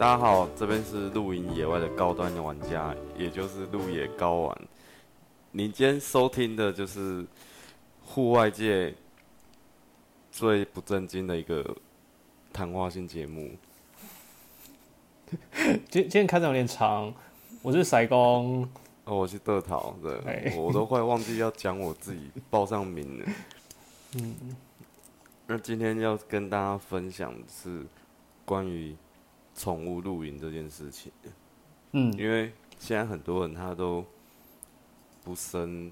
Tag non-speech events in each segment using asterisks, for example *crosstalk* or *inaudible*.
大家好，这边是露营野外的高端玩家，也就是露野高玩。你今天收听的就是户外界最不正经的一个谈话性节目。*laughs* 今今天开场有点长，我是塞工，哦，我是德桃，对哎，我都快忘记要讲我自己报上名了。*laughs* 嗯，那今天要跟大家分享的是关于宠物露营这件事情。嗯，因为现在很多人他都不生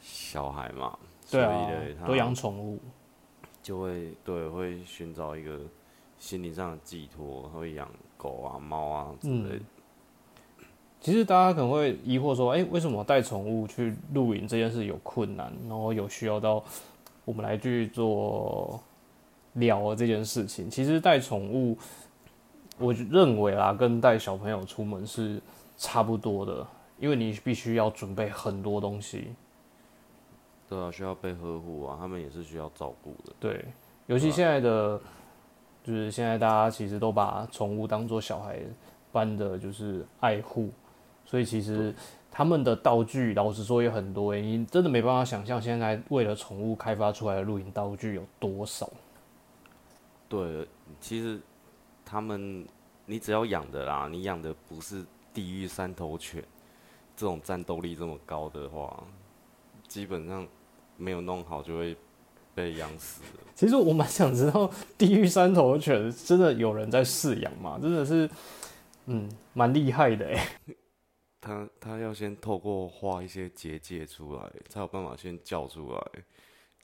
小孩嘛，所以对啊嘞，他都养宠物，就会对会寻找一个心理上的寄托，会养狗啊、猫啊之类的。其实大家可能会疑惑说，哎、为什么带宠物去露营这件事有困难，然后有需要到我们来去做聊这件事情？其实带宠物，我认为啦，跟带小朋友出门是差不多的，因为你必须要准备很多东西。对啊，需要被呵护啊，他们也是需要照顾的。对，尤其现在的，就是现在大家其实都把宠物当做小孩般的就是爱护，所以其实他们的道具，老实说也很多、欸，你真的没办法想象现在为了宠物开发出来的露营道具有多少。对，其实他们你只要养的啦，你养的不是地狱三头犬这种战斗力这么高的话，基本上没有弄好就会被养死。其实我蛮想知道，地狱三头犬真的有人在饲养吗？真的是，嗯，蛮厉害的哎、*laughs* 他他要先透过画一些结界出来，才有办法先叫出来。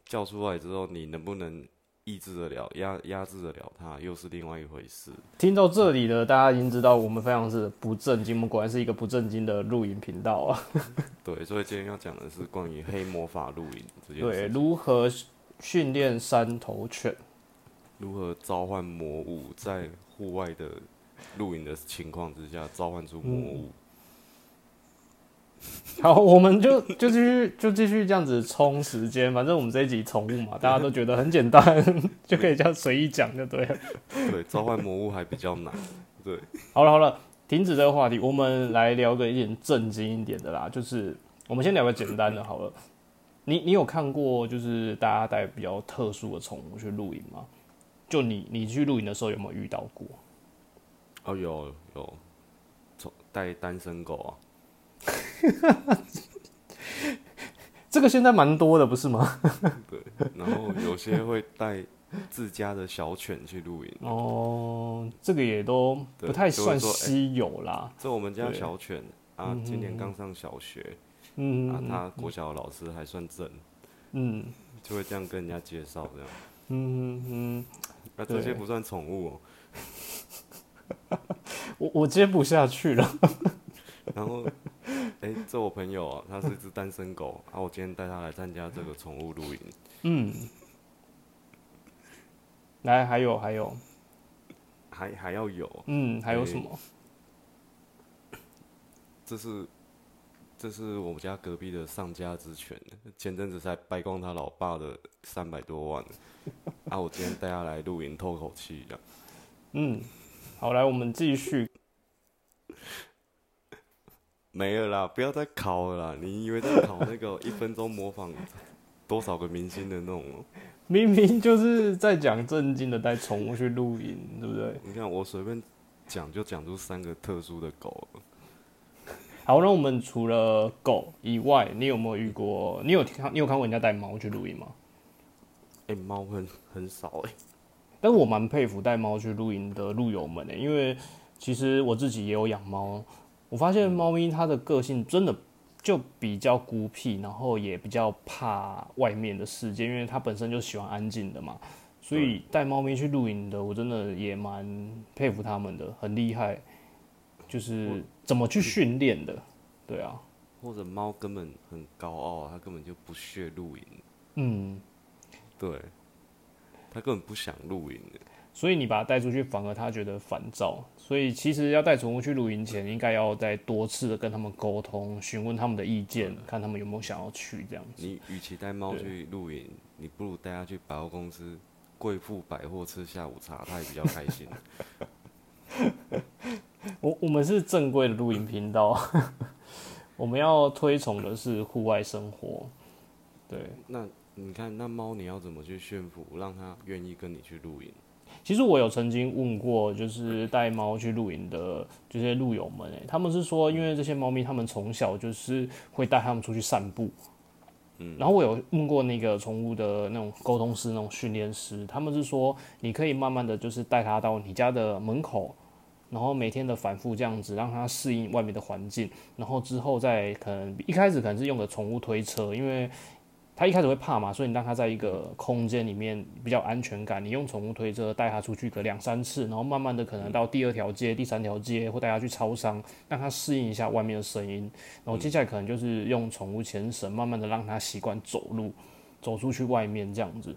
叫出来之后，你能不能抑制得了、压压制得了它，又是另外一回事。听到这里的大家已经知道我们非常是不正经，我们果然是一个不正经的露营频道啊。*laughs* 对，所以今天要讲的是关于黑魔法露营这件对，事对，如何训练三头犬？如何召唤魔物，在户外的露营的情况之下召唤出魔物。*laughs* 好，我们就就继续就继续这样子充时间，反正我们这一集宠物嘛，大家都觉得很简单，*laughs* 就可以这样随意讲就对了。对，召唤魔物还比较难。对，好了好了，停止这个话题，我们来聊个一点正经一点的啦，就是我们先聊个简单的好了。你你有看过就是大家带比较特殊的宠物去露营吗？就你你去露营的时候有没有遇到过？哦，有有，从带单身狗啊，*laughs* 这个现在蛮多的，不是吗？*laughs* 对，然后有些会带自家的小犬去露营。哦，这个也都不太算稀有啦。这我们家小犬啊，今年刚上小学，嗯啊，他国小的老师还算正，嗯就会这样跟人家介绍这样。嗯嗯，那这些不算宠物哦。*laughs* 我我接不下去了。然后，哎、这我朋友啊，他是一只单身狗，啊，我今天带他来参加这个宠物露营。嗯，来，还有还有，还还要有，嗯，还有什么？*sniffs* 这是这是我们家隔壁的上家之犬，前阵子才败光他老爸的三百多万，啊，我今天带他来露营透口气这样。嗯，好，来，我们继续。没了啦，不要再考了啦！你以为在考那个一分钟模仿多少个明星的那种哦？明明就是在讲正经的，带宠物去露营，对不对？你看我随便讲就讲出三个特殊的狗了。好，那我们除了狗以外，你有没有遇过？你有看你有看过人家带猫去露营吗？哎、猫很很少哎、但是我蛮佩服带猫去露营的路友们的，因为其实我自己也有养猫，我发现猫咪它的个性真的就比较孤僻，然后也比较怕外面的世界，因为它本身就喜欢安静的嘛。所以带猫咪去露营的，我真的也蛮佩服他们的，很厉害，就是怎么去训练的，对啊，或者猫根本很高傲，它根本就不屑露营，嗯，对，它根本不想露营。的。所以你把它带出去，反而它觉得烦躁。所以其实要带宠物去露营前，应该要再多次的跟他们沟通，询问他们的意见，看他们有没有想要去这样子。你与其带猫去露营，你不如带它去百货公司、贵妇百货吃下午茶，它也比较开心。*laughs* 我我们是正规的露营频道，*laughs* 我们要推崇的是户外生活。对，那你看，那猫你要怎么去驯服，让它愿意跟你去露营？其实我有曾经问过，就是带猫去露营的这些路友们，哎，他们是说，因为这些猫咪，他们从小就是会带他们出去散步。嗯，然后我有问过那个宠物的那种沟通师、那种训练师，他们是说，你可以慢慢的就是带它到你家的门口，然后每天的反复这样子，让它适应外面的环境，然后之后再可能一开始可能是用的宠物推车，因为。他一开始会怕嘛，所以你让他在一个空间里面比较安全感。你用宠物推车带他出去个两三次，然后慢慢的可能到第二条街、第三条街，或带他去超商，让他适应一下外面的声音。然后接下来可能就是用宠物牵绳，慢慢的让他习惯走路，走出去外面这样子。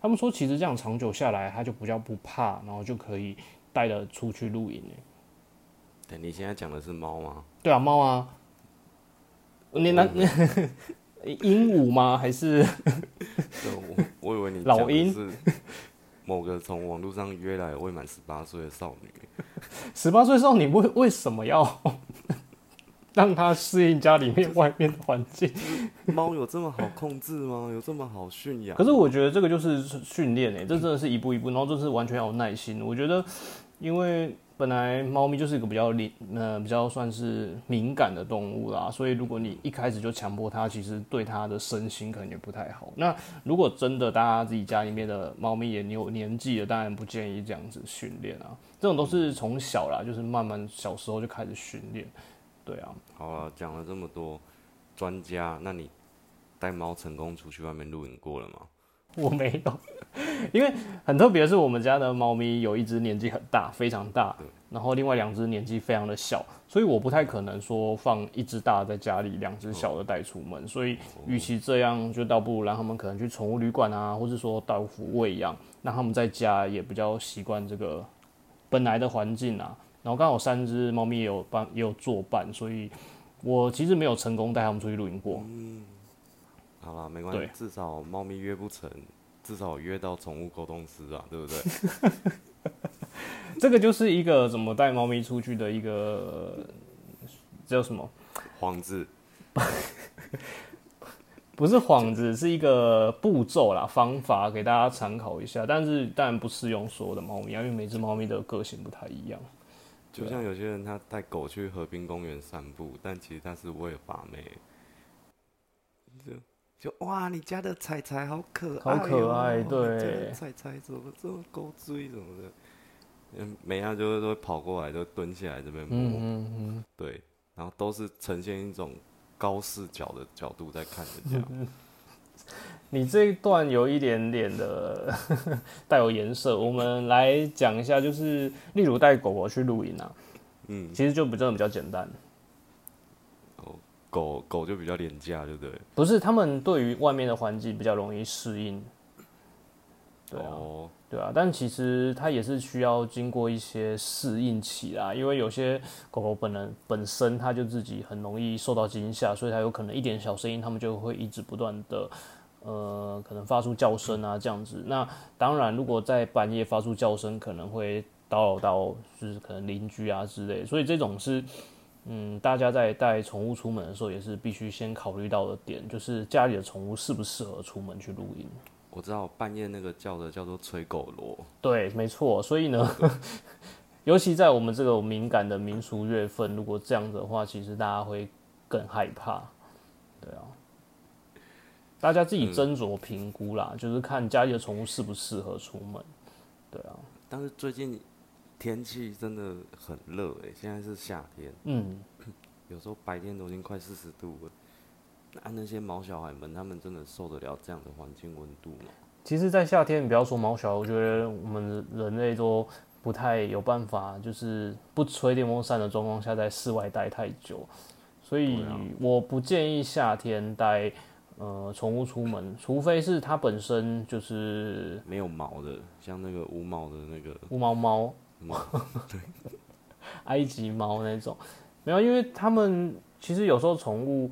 他们说，其实这样长久下来，他就比较不怕，然后就可以带着出去露营。对，你现在讲的是猫吗？对啊，猫啊。你那。*laughs* 鹦鹉吗？还是？我我以为你老鹰是某个从网络上约来未满十八岁的少女。十八岁少女为为什么要 *laughs* 让她适应家里面外面的环境？猫有这么好控制吗？有这么好驯养？可是我觉得这个就是训练诶，这真的是一步一步，然后就是完全要有耐心。我觉得，因为。本来猫咪就是一个比较敏呃比较算是敏感的动物啦，所以如果你一开始就强迫它，其实对它的身心可能也不太好。那如果真的大家自己家里面的猫咪也有年纪了，当然不建议这样子训练啊。这种都是从小啦，就是慢慢小时候就开始训练。对啊。好了，讲了这么多专家，那你带猫成功出去外面露营过了吗？我没有，因为很特别的是，我们家的猫咪有一只年纪很大，非常大，然后另外两只年纪非常的小，所以我不太可能说放一只大在家里，两只小的带出门。所以，与其这样，就倒不如让他们可能去宠物旅馆啊，或者说到府喂养，让他们在家也比较习惯这个本来的环境啊。然后刚好三只猫咪也有帮也有作伴，所以我其实没有成功带他们出去露营过。好了，没关系，至少猫咪约不成，至少约到宠物沟通师啊，对不对？*laughs* 这个就是一个怎么带猫咪出去的一个叫什么幌子？*laughs* 不是幌子，是一个步骤啦，方法给大家参考一下。但是当然不适用所有的猫咪，因为每只猫咪的个性不太一样。就像有些人他带狗去河滨公园散步，但其实他是为了把妹。*laughs* 就哇，你家的彩彩好可爱，好可爱，对，彩彩怎么这么勾追什么的，嗯，每样就是都跑过来，就蹲下来这边摸，嗯嗯，对，然后都是呈现一种高视角的角度在看人家。*laughs* 你这一段有一点点的 *laughs* 带有颜色，我们来讲一下，就是例如带狗狗去露营啊，嗯，其实就比真的比较简单。狗狗就比较廉价，对不对？不是，他们对于外面的环境比较容易适应。对啊，对啊，但其实它也是需要经过一些适应期啦，因为有些狗狗本能本身它就自己很容易受到惊吓，所以它有可能一点小声音，它们就会一直不断的呃，可能发出叫声啊这样子。那当然，如果在半夜发出叫声，可能会打扰到就是可能邻居啊之类，所以这种是。嗯，大家在带宠物出门的时候，也是必须先考虑到的点，就是家里的宠物适不适合出门去露营。我知道半夜那个叫的叫做吹狗螺。对，没错。所以呢，*laughs* 尤其在我们这个敏感的民俗月份，如果这样子的话，其实大家会更害怕。对啊，大家自己斟酌评估啦，就是看家里的宠物适不适合出门。对啊，但是最近。天气真的很热哎，现在是夏天，嗯，*coughs* 有时候白天都已经快四十度了。那那些毛小孩们，他们真的受得了这样的环境温度吗？其实，在夏天，你不要说毛小孩，我觉得我们人类都不太有办法，就是不吹电风扇的状况下，在室外待太久。所以，我不建议夏天带呃宠物出门，除非是它本身就是没有毛的，像那个无毛的那个无毛猫。*laughs* 对，埃及猫那种，没有，因为他们其实有时候宠物，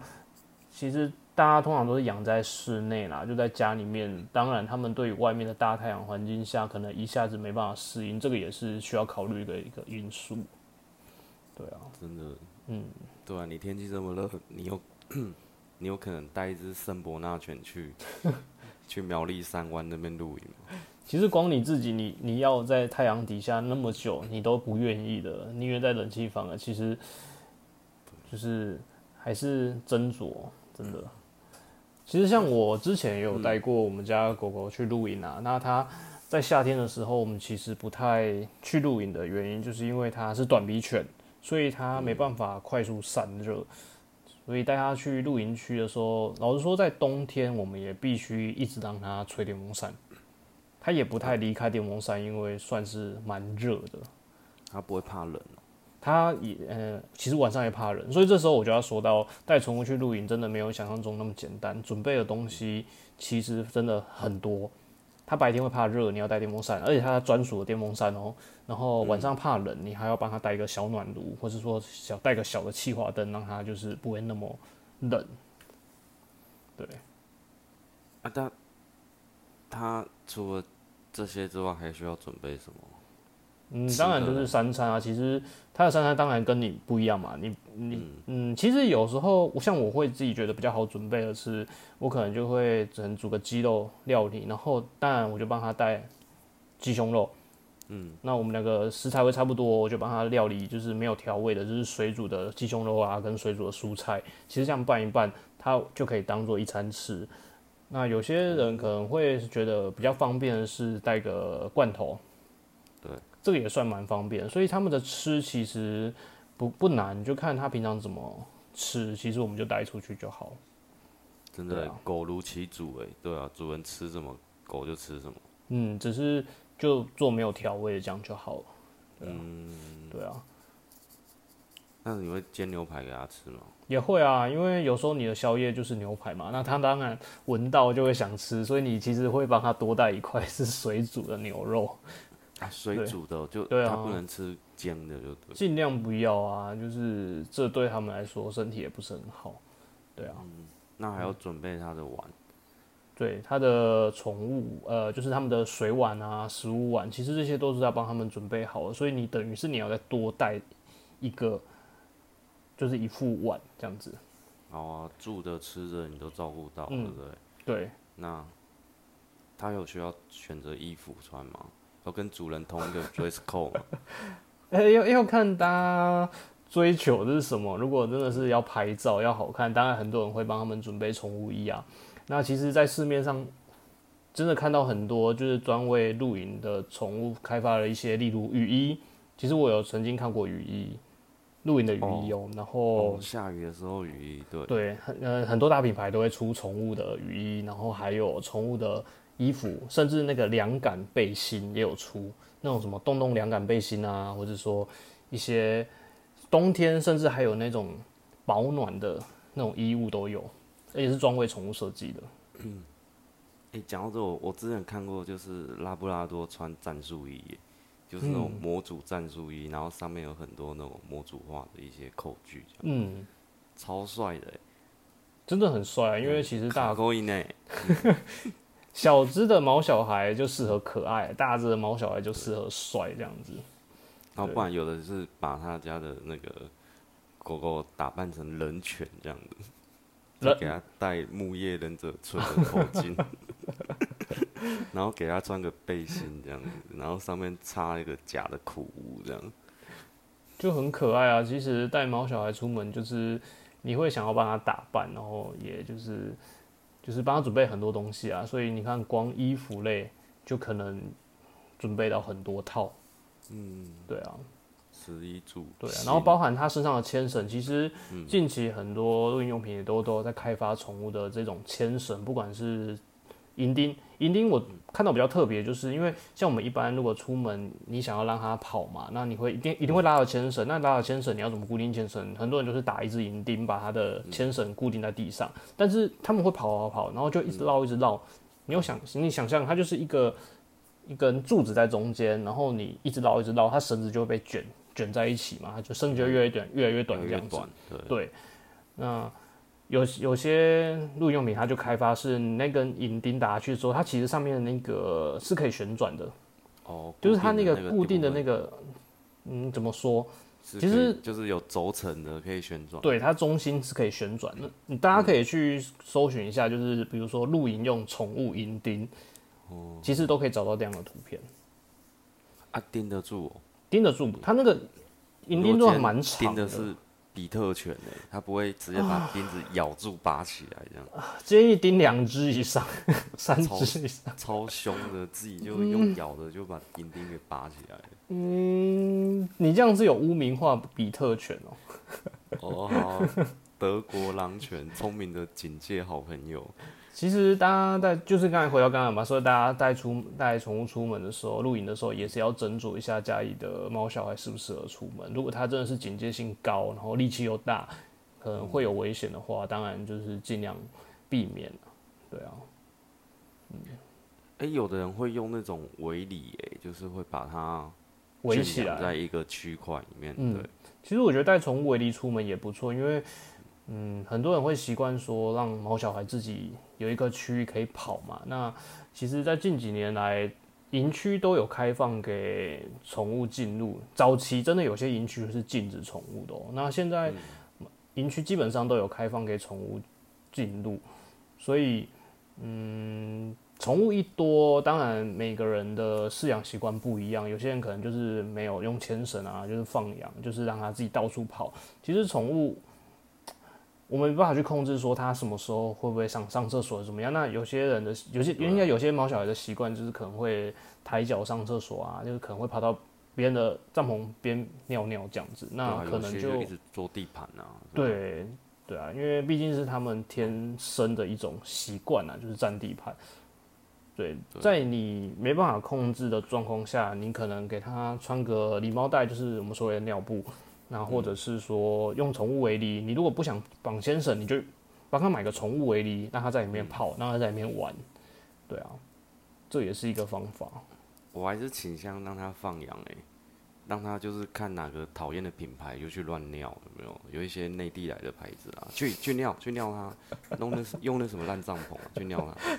其实大家通常都是养在室内啦，就在家里面。当然，他们对于外面的大太阳环境下，可能一下子没办法适应，这个也是需要考虑的一个因素。对啊，真的，嗯，对啊，你天气这么热，你有 *coughs* 你有可能带一只圣伯纳犬去 *laughs* 去苗栗山湾那边露营吗？其实光你自己，你你要在太阳底下那么久，你都不愿意的，宁愿在冷气房啊。其实就是还是斟酌，真的。其实像我之前也有带过我们家狗狗去露营啊，那它在夏天的时候，我们其实不太去露营的原因，就是因为它是短鼻犬，所以它没办法快速散热。所以带它去露营区的时候，老实说，在冬天我们也必须一直让它吹电风扇。它也不太离开电风扇，因为算是蛮热的。他不会怕冷他也呃，其实晚上也怕冷，所以这时候我就要说到带宠物去露营，真的没有想象中那么简单。准备的东西其实真的很多。他白天会怕热，你要带电风扇，而且他专属的电风扇哦。然后晚上怕冷，你还要帮他带一个小暖炉，或者说小带个小的气化灯，让他就是不会那么冷。对。啊，但他除了这些之外还需要准备什么？嗯，当然就是三餐啊。其实他的三餐当然跟你不一样嘛。你你嗯，其实有时候像我会自己觉得比较好准备的是，我可能就会只能煮个鸡肉料理，然后当然我就帮他带鸡胸肉。嗯，那我们两个食材会差不多，我就帮他料理，就是没有调味的，就是水煮的鸡胸肉啊，跟水煮的蔬菜。其实这样拌一拌，它就可以当做一餐吃。那有些人可能会觉得比较方便的是带个罐头，对，这个也算蛮方便。所以他们的吃其实不不难，就看他平常怎么吃，其实我们就带出去就好。真的，狗如其主哎，对啊，主人吃什么，狗就吃什么。嗯，只是就做没有调味的这样就好了。嗯，对啊。那你会煎牛排给他吃吗？也会啊，因为有时候你的宵夜就是牛排嘛，那他当然闻到就会想吃，所以你其实会帮他多带一块是水煮的牛肉。啊，水煮的就对啊，他不能吃煎的就对。尽量不要啊，就是这对他们来说身体也不是很好。对啊，那还要准备他的碗。对，他的宠物呃，就是他们的水碗啊、食物碗，其实这些都是要帮他们准备好的，所以你等于是你要再多带一个。就是一副碗这样子，哦，住的吃的你都照顾到，对不对？对。那他有需要选择衣服穿吗？要跟主人同一个 dress code 吗？*laughs* 哎，要要看大家追求的是什么。如果真的是要拍照要好看，当然很多人会帮他们准备宠物衣啊。那其实，在市面上真的看到很多就是专为露营的宠物开发了一些，例如雨衣。其实我有曾经看过雨衣。露营的雨衣哦，然后下雨的时候雨衣，对对，很呃很多大品牌都会出宠物的雨衣，然后还有宠物的衣服，甚至那个凉感背心也有出，那种什么洞洞凉感背心啊，或者说一些冬天甚至还有那种保暖的那种衣物都有，而且是专为宠物设计的。嗯，哎，讲到这，我我之前看过，就是拉布拉多穿战术衣。就是那种模组战术衣，然后上面有很多那种模组化的一些扣具，嗯，超帅的，真的很帅。因为其实大勾以内，小只的毛小孩就适合可爱，大只的毛小孩就适合帅这样子。然后不然有的是把他家的那个狗狗打扮成人犬这样子。就给他戴木叶忍者村的头巾，*laughs* 然后给他穿个背心这样子，然后上面插一个假的苦屋这样，就很可爱啊。其实带毛小孩出门，就是你会想要帮他打扮，然后也就是就是帮他准备很多东西啊。所以你看，光衣服类就可能准备到很多套。嗯，对啊。十一组对啊，然后包含他身上的牵绳，其实近期很多露营用品也都都在开发宠物的这种牵绳，不管是银钉，银钉我看到比较特别，就是因为像我们一般如果出门，你想要让它跑嘛，那你会一定一定会拉到牵绳，那拉到牵绳你要怎么固定牵绳？很多人就是打一支银钉把它的牵绳固定在地上，但是他们会跑跑跑，然后就一直绕一直绕，你有想你想象它就是一个一根柱子在中间，然后你一直绕一直绕，它绳子就会被卷。卷在一起嘛，它就绳子就越来越短，越来越短这样子。对，那有有些露营用品，它就开发是那根银钉打下去之后，它其实上面的那个是可以旋转的。哦，就是它那个固定的那个，嗯，怎么说？其实就是有轴承的可以旋转。对，它中心是可以旋转的。你大家可以去搜寻一下，就是比如说露营用宠物银钉，哦，其实都可以找到这样的图片，啊，盯得住哦。盯得住。它那个银钉都还蛮长盯的是比特犬诶，它不会直接把钉子咬住拔起来这样，建议钉两只以上，*laughs* 三只以上。超凶的，自己就用咬的就把钉钉给拔起来。嗯，你这样是有污名化比特犬哦、哦，好，德国狼犬，聪明的警戒好朋友。其实大家在就是刚才回到刚才嘛，所以大家带出带宠物出门的时候，露营的时候也是要斟酌一下家里的猫小孩适不适合出门。如果它真的是警戒性高，然后力气又大，可能会有危险的话，当然就是尽量避免对啊，嗯哎、有的人会用那种围篱，哎，就是会把它围起来在。一个区块里面。嗯对，其实我觉得带宠物围篱出门也不错，因为嗯，很多人会习惯说让毛小孩自己有一个区域可以跑嘛。那其实，在近几年来，营区都有开放给宠物进入。早期真的有些营区是禁止宠物的哦。那现在营区基本上都有开放给宠物进入，所以嗯，宠物一多，当然每个人的饲养习惯不一样，有些人可能就是没有用牵绳啊，就是放养，就是让它自己到处跑。其实宠物。我们没办法去控制说它什么时候会不会上上厕所怎么样。那有些人的有些应该有些毛小孩的习惯就是可能会抬脚上厕所啊，就是可能会跑到别人的帐篷边尿尿这样子。那可能就做地盘啊。对对啊，因为毕竟是他们天生的一种习惯啊，就是占地盘。对，在你没办法控制的状况下，你可能给他穿个礼帽带，就是我们所谓的尿布，那或者是说用宠物为例。你如果不想绑先生，你就帮他买个宠物为例，让他在里面泡，让他在里面玩。对啊，这也是一个方法。我还是倾向让他放养哎、让他就是看哪个讨厌的品牌就去乱尿，有没有？有一些内地来的牌子啊，去去尿去尿他，弄那用那什么烂帐篷、啊、去尿他，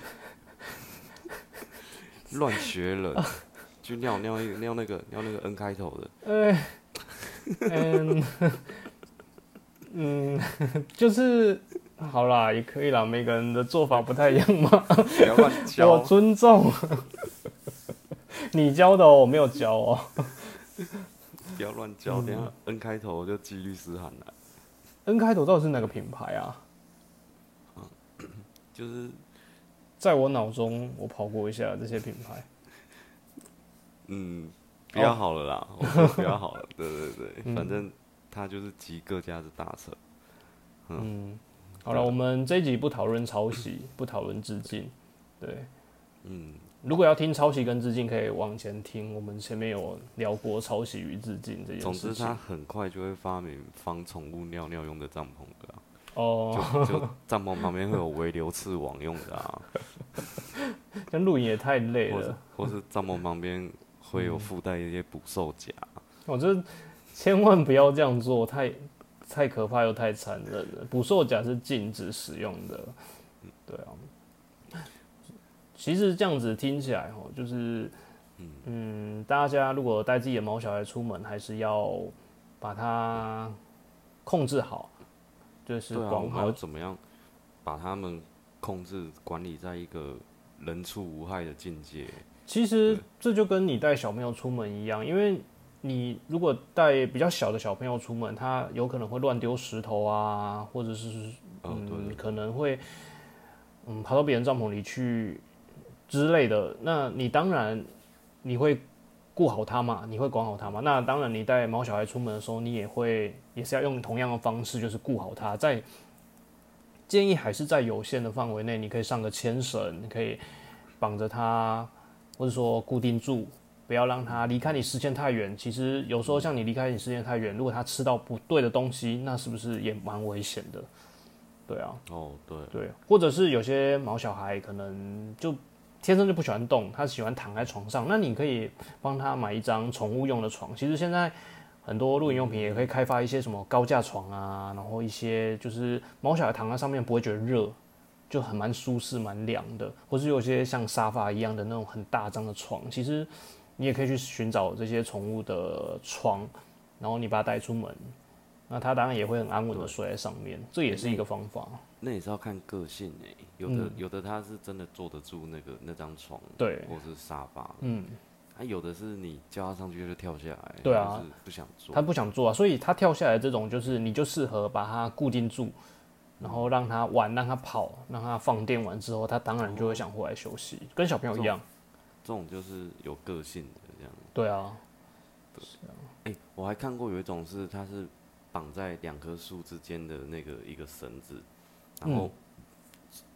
乱学人，*laughs* 去尿尿一尿那个尿那个 N 开头的，*laughs* 嗯嗯，就是好啦，也可以啦，每个人的做法不太一样嘛。不要乱 *laughs* 我教。尊重 *laughs* 你教的哦，我没有教哦。不要乱教，等一下 N 开头就寄律师函来，N 开头到底是哪个品牌啊？*coughs* 就是在我脑中，我跑过一下这些品牌。嗯，不要好了啦，我说不要好了，对对对，*laughs* 反正他就是集各家的大成。嗯，好了，我们这一集不讨论抄袭，*laughs* 不讨论致敬。对，嗯，如果要听抄袭跟致敬，可以往前听。我们前面有聊过抄袭与致敬这件事总之。他很快就会发明防宠物尿尿用的帐篷的、啊，哦，就就帐篷旁边会有围流刺网用的啊，像露营也太累了。或是帐篷旁边会有附带一些捕兽夹，我觉得千万不要这样做，太太可怕又太残忍了。捕兽夹是禁止使用的，对啊。其实这样子听起来哦，就是嗯，大家如果带自己的毛小孩出门，还是要把它控制好，就是对啊，我管好们要怎么样把他们控制管理在一个人畜无害的境界？其实这就跟你带小朋友出门一样，因为你如果带比较小的小朋友出门，他有可能会乱丢石头啊，或者是嗯，可能会嗯跑到别人帐篷里去之类的。那你当然你会顾好他嘛，你会管好他嘛。那当然，你带毛小孩出门的时候，你也会也是要用同样的方式，就是顾好他。在建议还是在有限的范围内，你可以上个牵绳，你可以绑着它，或者说固定住。不要让它离开你视线太远。其实有时候像你离开你视线太远，如果它吃到不对的东西，那是不是也蛮危险的？对啊，哦，对，对，或者是有些毛小孩可能就天生就不喜欢动，他喜欢躺在床上，那你可以帮他买一张宠物用的床。其实现在很多露营用品也可以开发一些什么高架床啊，然后一些就是毛小孩躺在上面不会觉得热，就很蛮舒适、蛮凉的，或是有些像沙发一样的那种很大张的床，其实你也可以去寻找这些宠物的床，然后你把它带出门，那它当然也会很安稳的睡在上面，这也是一个方法。那也是要看个性诶、有的、有的它是真的坐得住那个那张床，对。或是沙发，嗯，啊，有的是你叫他上去就跳下来，对啊。就是不想坐，他不想做啊，所以他跳下来这种就是你就适合把它固定住，然后让他玩，让他跑，让他放电完之后，他当然就会想回来休息，跟小朋友一样。这种就是有个性的这样。对啊，哎、我还看过有一种是它是绑在两棵树之间的那个一个绳子，然后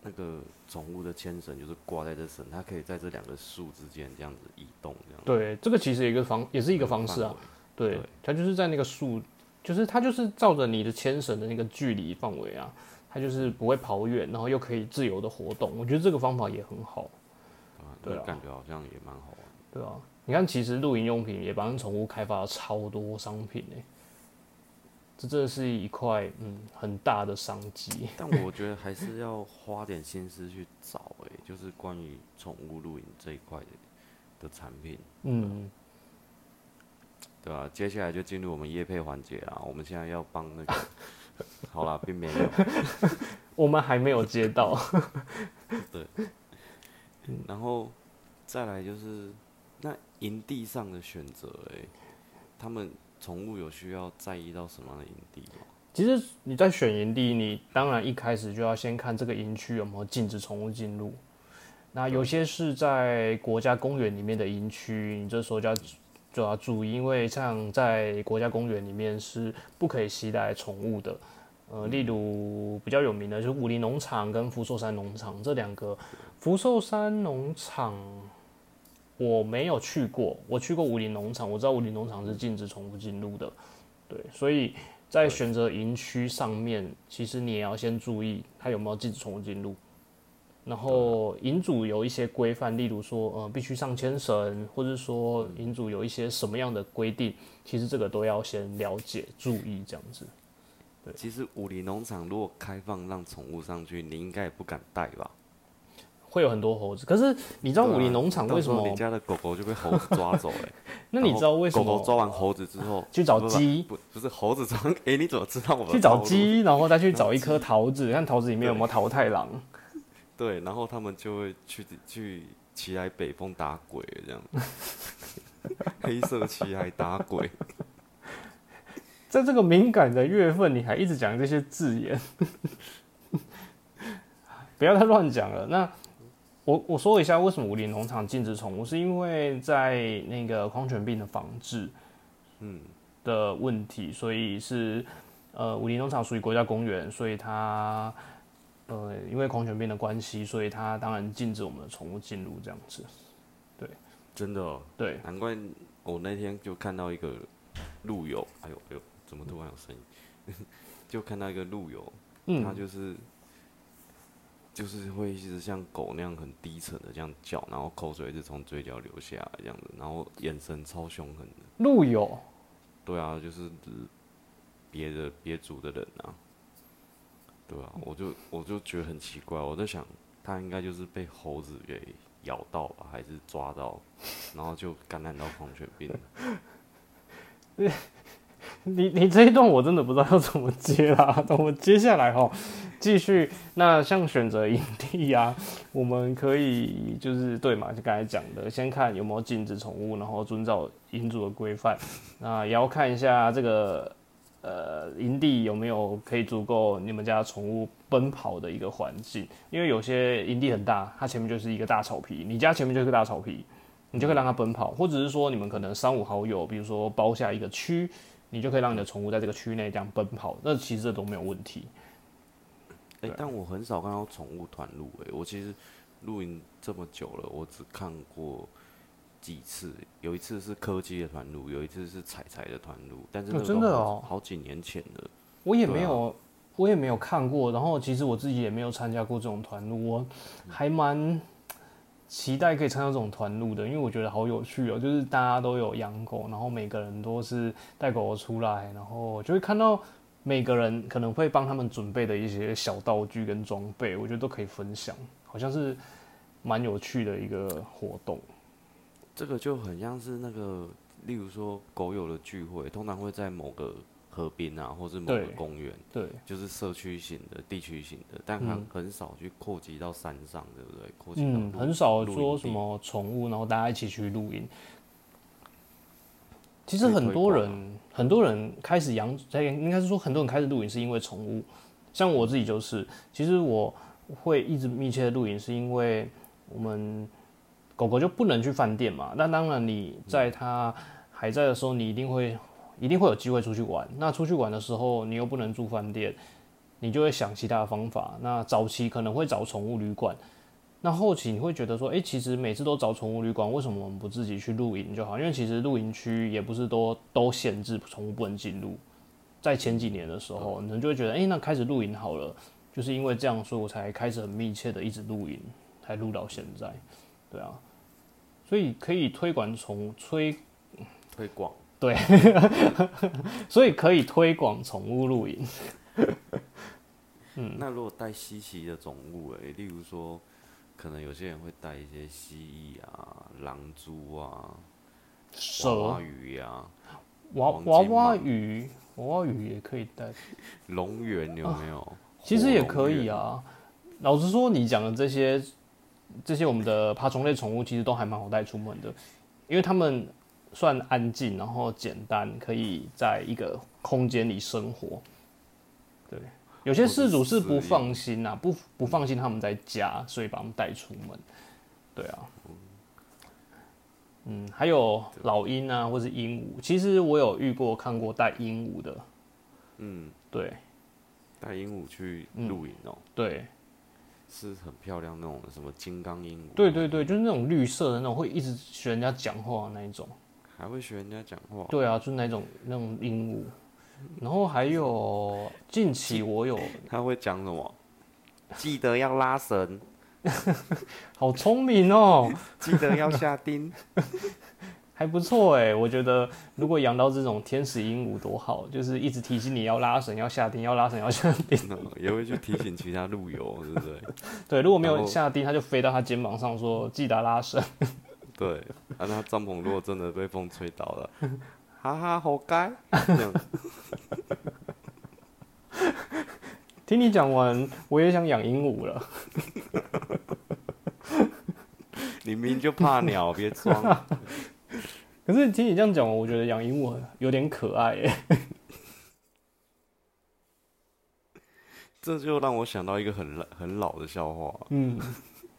那个宠物的牵绳就是挂在这绳，它可以在这两个树之间这样子移动，这样。对，这个其实也一个方，也是一个方式啊。对，它就是在那个树，就是它就是照着你的牵绳的那个距离范围啊，它就是不会跑远，然后又可以自由的活动。我觉得这个方法也很好，啊，对啊感觉好像也蛮好玩。对啊。你看，其实露营用品也帮宠物开发了超多商品诶、这真的是一块嗯很大的商机。但我觉得还是要花点心思去找，哎，就是关于宠物露营这一块的的产品，嗯，对啊、接下来就进入我们业配环节啊，我们现在要帮那个，*laughs* 好啦，并没有，*laughs* 我们还没有接到。*laughs* 对然后再来就是那营地上的选择，哎，他们宠物有需要在意到什么样的营地吗？其实你在选营地，你当然一开始就要先看这个营区有没有禁止宠物进入。那有些是在国家公园里面的营区，你这时候就要就要注意，因为像在国家公园里面是不可以携带宠物的。呃，例如比较有名的就是武林农场跟福寿山农场这两个。福寿山农场我没有去过，我去过武林农场，我知道武林农场是禁止宠物进入的。对，所以在选择营区上面，其实你也要先注意它有没有禁止宠物进入。然后银主有一些规范，例如说，呃，必须上牵绳，或者说银主有一些什么样的规定，其实这个都要先了解、注意这样子。对其实武林农场如果开放让宠物上去，你应该也不敢带吧？会有很多猴子，可是你知道武林农场为什么？你家的狗狗就被猴子抓走了、*laughs* 那你知道为什么狗狗抓完猴子之后去找鸡不不是猴子抓？*laughs* 哎、你怎么知道我的去找？鸡，*laughs* 然后再去找一颗桃子，看桃子里面有没有桃太郎。对，然后他们就会去去骑来北风打鬼这样，*laughs* 黑色骑来打鬼。*laughs* 在这个敏感的月份，你还一直讲这些字眼，*laughs* 不要再乱讲了。那我我说一下，为什么武林农场禁止宠物，是因为在那个狂犬病的防治，嗯，的问题，所以是呃武林农场属于国家公园，所以它呃因为狂犬病的关系，所以它当然禁止我们的宠物进入这样子。对真的、哦，对，难怪我那天就看到一个路友，哎呦哎呦，怎么突然有声音？*laughs* 就看到一个路友，他嗯，就是就是会一直像狗那样很低沉的这样叫，然后口水一直从嘴角流下来这样子，然后眼神超凶狠的。路友对啊，就是别的别组的人啊，对啊，我就我就觉得很奇怪，我在想他应该就是被猴子给咬到吧，还是抓到，然后就感染到狂犬病。*laughs* 你你这一段我真的不知道要怎么接啦。等我接下来哈，继续。那像选择营地啊，我们可以就是对嘛，就刚才讲的，先看有没有禁止宠物，然后遵照营主的规范。那也要看一下这个呃营地有没有可以足够你们家宠物奔跑的一个环境，因为有些营地很大，它前面就是一个大草皮，你家前面就是个大草皮。你就可以让它奔跑，或者是说你们可能三五好友，比如说包下一个区，你就可以让你的宠物在这个区内这样奔跑，那其实这都没有问题。哎、但我很少看到宠物团露，哎，我其实露营这么久了，我只看过几次，有一次是柯基的团路，有一次是彩彩的团路，但是真的哦好几年前了。我也没有，我也没有看过，然后其实我自己也没有参加过这种团路，我还蛮期待可以参加这种团路的，因为我觉得好有趣哦，就是大家都有养狗，然后每个人都是带狗狗出来，然后就会看到每个人可能会帮他们准备的一些小道具跟装备，我觉得都可以分享，好像是蛮有趣的一个活动。这个就很像是那个例如说狗友的聚会，通常会在某个河边啊，或是某个公园，对，就是社区型的、地区型的，但很、嗯很少去扩及到山上，对不对？扩及到嗯，很少说什么宠物，然后大家一起去露营。其实很多人，很多人开始养，在应该是说很多人开始露营是因为宠物。像我自己就是，其实我会一直密切的露营，是因为我们狗狗就不能去饭店嘛。那当然你在它还在的时候，你一定会一定会有机会出去玩。那出去玩的时候，你又不能住饭店，你就会想其他的方法。那早期可能会找宠物旅馆。那后期你会觉得说，哎、其实每次都找宠物旅馆，为什么我们不自己去露营就好？因为其实露营区也不是都都限制宠物不能进入。在前几年的时候，你就会觉得，哎、那开始露营好了，就是因为这样，所以我才开始很密切的一直露营，才录到现在。对啊，所以可以推广宠推，推广。对 *laughs* 所以可以推广宠物露营。嗯那如果带稀奇的种物，诶，例如说，可能有些人会带一些蜥蜴啊、狼蛛啊、娃蛇、娃鱼啊、娃黄金娃娃鱼，娃娃鱼也可以带。龙源有没有？哦其实也可。以啊。老实说，你讲的这些这些我们的爬虫类宠物，其实都还蛮好带出门的，因为它们算安静，然后简单，可以在一个空间里生活。对，有些事主是不放心啊，不不放心他们在家，所以把他们带出门。对啊。嗯，还有老鹰啊，或是鹦鹉，其实我有遇过看过带鹦鹉的，嗯，对带鹦鹉去嗯露营哦、对，是很漂亮那种什么金刚鹦鹉，对对对，就是那种绿色的那种，会一直学人家讲话的那一种。还会学人家讲话。对啊，就是那种那种鹦鹉。然后还有近期我有 *laughs* 他会讲什么？记得要拉绳，*laughs* 好聪明哦，*laughs* 记得要下钉。还不错哎。我觉得如果养到这种天使鹦鹉多好，就是一直提醒你要拉绳、要下钉、要拉绳、要下钉。也会去提醒其他路友，对不对？*laughs* 对，如果没有下钉，它就飞到他肩膀上说记得拉绳。*laughs* 对，啊，那帐篷如果真的被风吹倒了，哈哈，活该。这样 *laughs* 听你讲完，我也想养鹦鹉了。你明明就怕鸟，别装。可是听你这样讲完，我觉得养鹦鹉有点可爱耶。*laughs* 这就让我想到一个很很老的笑话。嗯，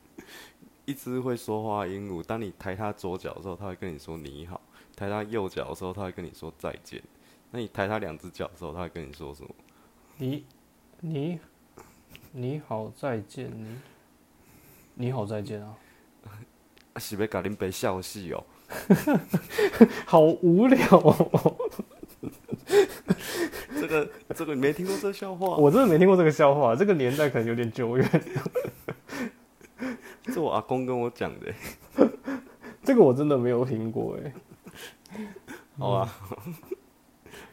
*laughs* 一只会说话的鹦鹉，当你抬它左脚的时候，它会跟你说你好；抬它右脚的时候，它会跟你说再见。那你抬它两只脚的时候，它会跟你说什么？你你你好，再见你你好，再见啊。啊 *laughs* 是要甲恁爸笑死哦！*laughs* 好无聊、哦，*laughs* 这个这个你没听过这个笑话？我真的没听过这个笑话，这个年代可能有点久远。*laughs* 这我阿公跟我讲的。这个我真的没有听过哎。好啊，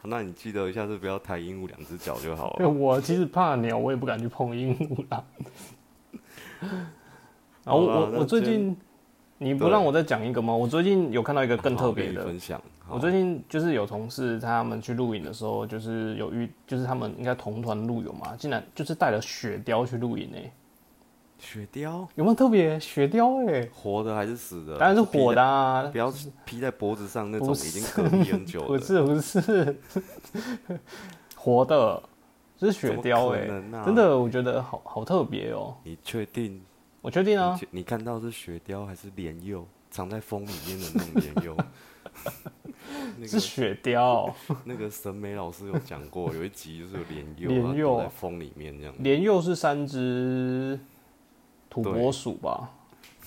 那你记得一下是不要抬鹦鹉两只脚就好了。我其实怕鸟，我也不敢去碰鹦鹉啦。然后我我最近，你不让我再讲一个吗？我最近有看到一个更特别的，分享。我最近就是有同事他们去露营的时候，就是有遇，就是他们应该同团露友嘛，竟然就是带了雪貂去露营诶，雪貂有没有特别雪貂诶？活的还是死的？当然是活的啊，，不要披在脖子上那种已经隔离很久 *laughs* 了。不是不是，活的，这是雪貂哎、可能啊真的我觉得好好特别哦、你确定？我确定啊你，看到是雪貂还是莲幼？藏在风里面的那种莲幼？*laughs* 那是雪貂，*laughs* 那个审美老师有讲过，有一集就是有莲幼，莲幼在风里面这样。莲幼是三只土拨鼠吧？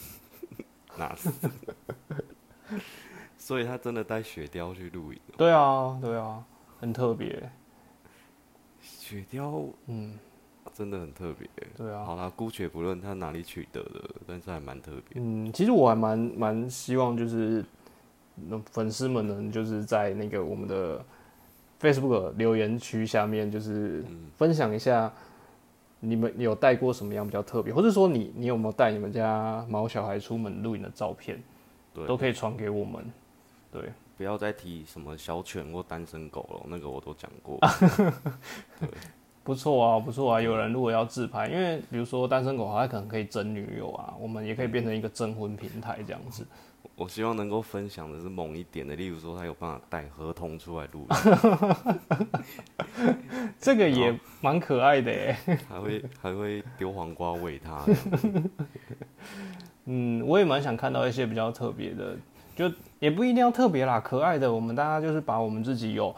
*laughs* 那是？所以他真的带雪貂去露营哦。对啊，对啊，很特别，雪貂嗯，真的很特别。对啊，好啦，姑且不论他哪里取得的，但是还蛮特别。嗯，其实我还蛮蛮希望就是那粉丝们能就是在那个我们的 Facebook 留言区下面，就是嗯分享一下你们有带过什么样比较特别，或者说你你有没有带你们家毛小孩出门露营的照片，对，都可以传给我们。对，不要再提什么小犬或单身狗了，那个我都讲过。*laughs* 不错啊，不错啊。有人如果要自拍，因为比如说单身狗，它可能可以征女友啊，我们也可以变成一个征婚平台这样子。我希望能够分享的是猛一点的，例如说他有办法带合同出来录，*laughs* 这个也蛮可爱的耶。还会还会丢黄瓜喂他。*laughs* 嗯，我也蛮想看到一些比较特别的，就也不一定要特别啦，可爱的。我们大家就是把我们自己有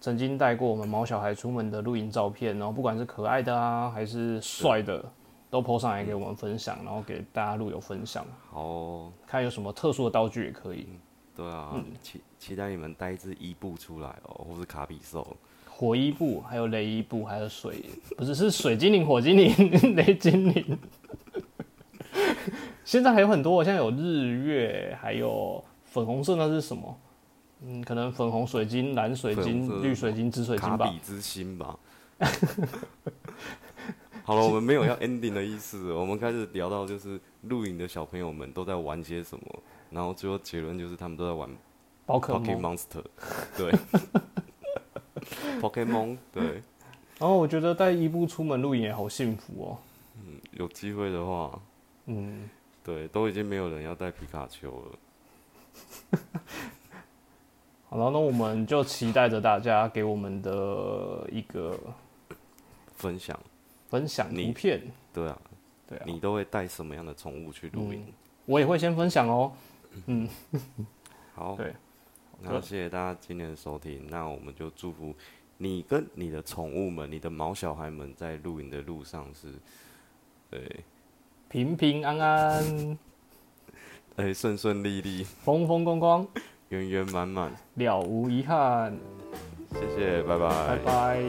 曾经带过我们毛小孩出门的露营照片，然后不管是可爱的啊，还是帅的。都 PO 上来给我们分享，然后给大家录友分享。好，看有什么特殊的道具也可以。对啊，期期待你们带一只伊布出来哦，或是卡比兽。火伊布，还有雷伊布，还有水，不是是水精灵、火精灵、*laughs* 雷精灵。现在还有很多，现在有日月，还有粉红色，那是什么？嗯，可能粉红水晶、蓝水晶、绿水晶、紫水晶吧。卡比之心吧。*laughs* 好了，我们没有要 ending 的意思。我们开始聊到就是露营的小朋友们都在玩些什么，然后最后结论就是他们都在玩宝可梦 Monster，对，*laughs* Pokemon，对。*laughs* 然后我觉得带伊布出门露营也好幸福哦。嗯，有机会的话，嗯，对，都已经没有人要带皮卡丘了。好了，那我们就期待着大家给我们的一个分享。分享图片，对啊，对啊，你都会带什么样的宠物去露营？我也会先分享哦。嗯，好，*laughs* 对，那谢谢大家今天的收听。那我们就祝福你跟你的宠物们、你的毛小孩们在露营的路上是，对，平平安安，*laughs* 哎，顺顺利利，风风光光，圆圆满满，了无遗憾。谢谢，拜拜，拜拜。